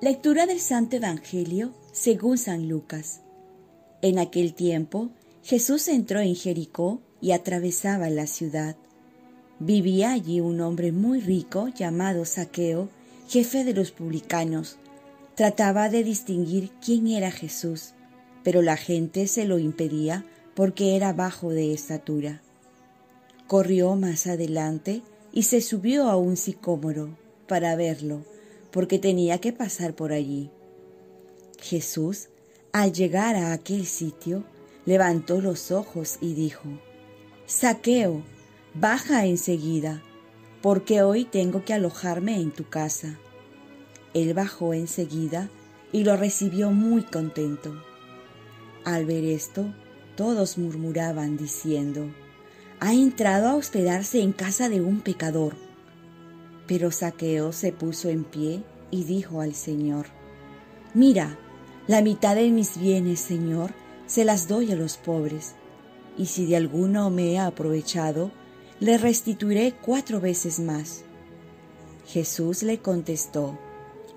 Lectura del Santo Evangelio según San Lucas. En aquel tiempo Jesús entró en Jericó y atravesaba la ciudad. Vivía allí un hombre muy rico llamado Saqueo, jefe de los publicanos. Trataba de distinguir quién era Jesús, pero la gente se lo impedía porque era bajo de estatura. Corrió más adelante y se subió a un sicómoro para verlo porque tenía que pasar por allí. Jesús, al llegar a aquel sitio, levantó los ojos y dijo, Saqueo, baja enseguida, porque hoy tengo que alojarme en tu casa. Él bajó enseguida y lo recibió muy contento. Al ver esto, todos murmuraban diciendo, ha entrado a hospedarse en casa de un pecador. Pero Saqueo se puso en pie y dijo al Señor, Mira, la mitad de mis bienes, Señor, se las doy a los pobres, y si de alguno me he aprovechado, le restituiré cuatro veces más. Jesús le contestó,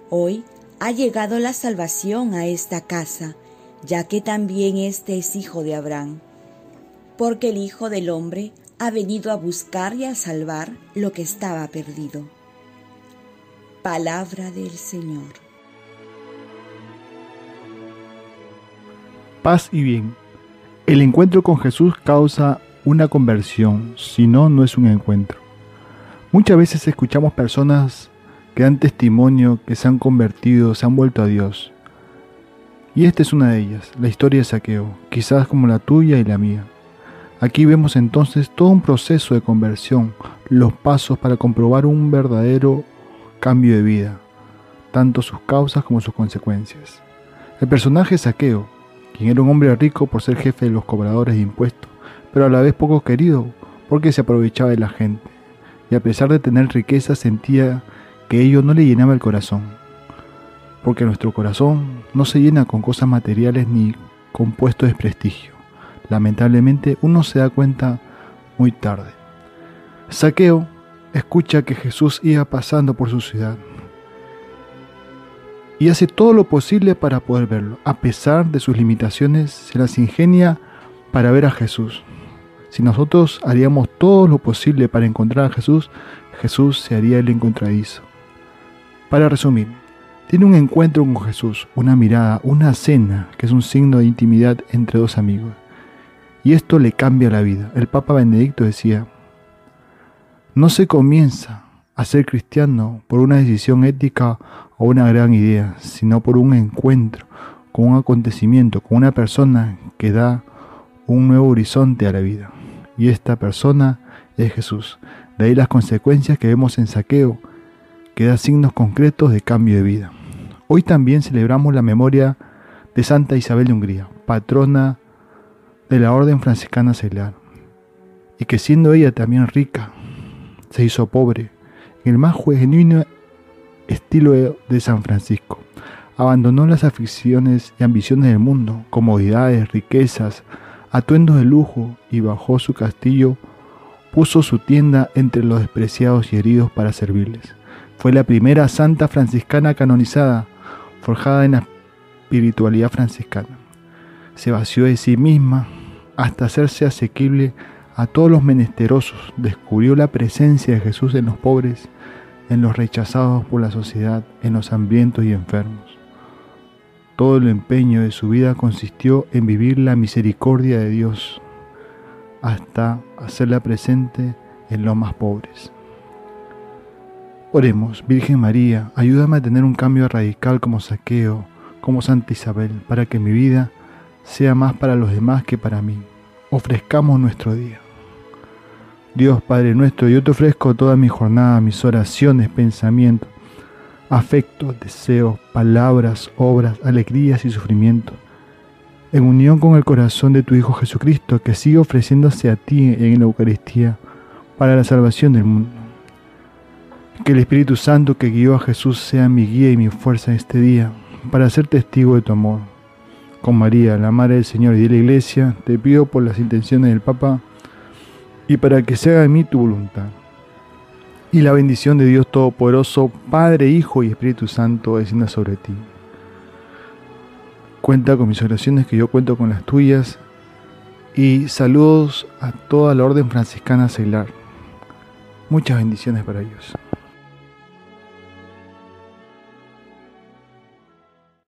Hoy ha llegado la salvación a esta casa, ya que también éste es hijo de Abraham, porque el Hijo del Hombre ha venido a buscar y a salvar lo que estaba perdido. Palabra del Señor. Paz y bien. El encuentro con Jesús causa una conversión, si no, no es un encuentro. Muchas veces escuchamos personas que dan testimonio que se han convertido, se han vuelto a Dios. Y esta es una de ellas, la historia de Saqueo, quizás como la tuya y la mía. Aquí vemos entonces todo un proceso de conversión, los pasos para comprobar un verdadero cambio de vida, tanto sus causas como sus consecuencias. El personaje Saqueo, quien era un hombre rico por ser jefe de los cobradores de impuestos, pero a la vez poco querido porque se aprovechaba de la gente, y a pesar de tener riqueza sentía que ello no le llenaba el corazón, porque nuestro corazón no se llena con cosas materiales ni con puestos de prestigio. Lamentablemente uno se da cuenta muy tarde. Saqueo escucha que Jesús iba pasando por su ciudad y hace todo lo posible para poder verlo. A pesar de sus limitaciones, se las ingenia para ver a Jesús. Si nosotros haríamos todo lo posible para encontrar a Jesús, Jesús se haría el encontradizo. Para resumir, tiene un encuentro con Jesús, una mirada, una cena, que es un signo de intimidad entre dos amigos. Y esto le cambia la vida. El Papa Benedicto decía, no se comienza a ser cristiano por una decisión ética o una gran idea, sino por un encuentro con un acontecimiento, con una persona que da un nuevo horizonte a la vida. Y esta persona es Jesús. De ahí las consecuencias que vemos en saqueo, que da signos concretos de cambio de vida. Hoy también celebramos la memoria de Santa Isabel de Hungría, patrona de la Orden Franciscana Seglar, y que siendo ella también rica, se hizo pobre, en el más genuino estilo de San Francisco. Abandonó las aficiones y ambiciones del mundo, comodidades, riquezas, atuendos de lujo y bajó su castillo, puso su tienda entre los despreciados y heridos para servirles. Fue la primera santa franciscana canonizada, forjada en la espiritualidad franciscana. Se vació de sí misma hasta hacerse asequible a todos los menesterosos, descubrió la presencia de Jesús en los pobres, en los rechazados por la sociedad, en los hambrientos y enfermos. Todo el empeño de su vida consistió en vivir la misericordia de Dios hasta hacerla presente en los más pobres. Oremos, Virgen María, ayúdame a tener un cambio radical como saqueo, como Santa Isabel, para que mi vida sea más para los demás que para mí ofrezcamos nuestro día. Dios Padre nuestro, yo te ofrezco toda mi jornada, mis oraciones, pensamientos, afectos, deseos, palabras, obras, alegrías y sufrimientos, en unión con el corazón de tu Hijo Jesucristo, que sigue ofreciéndose a ti en la Eucaristía para la salvación del mundo. Que el Espíritu Santo que guió a Jesús sea mi guía y mi fuerza en este día, para ser testigo de tu amor con María, la Madre del Señor y de la Iglesia, te pido por las intenciones del Papa y para que se haga en mí tu voluntad. y la bendición de Dios Todopoderoso, Padre, Hijo y Espíritu Santo, descienda sobre ti. Cuenta con mis oraciones, que yo cuento con las tuyas. Y saludos a toda la orden franciscana Celar. Muchas bendiciones para ellos.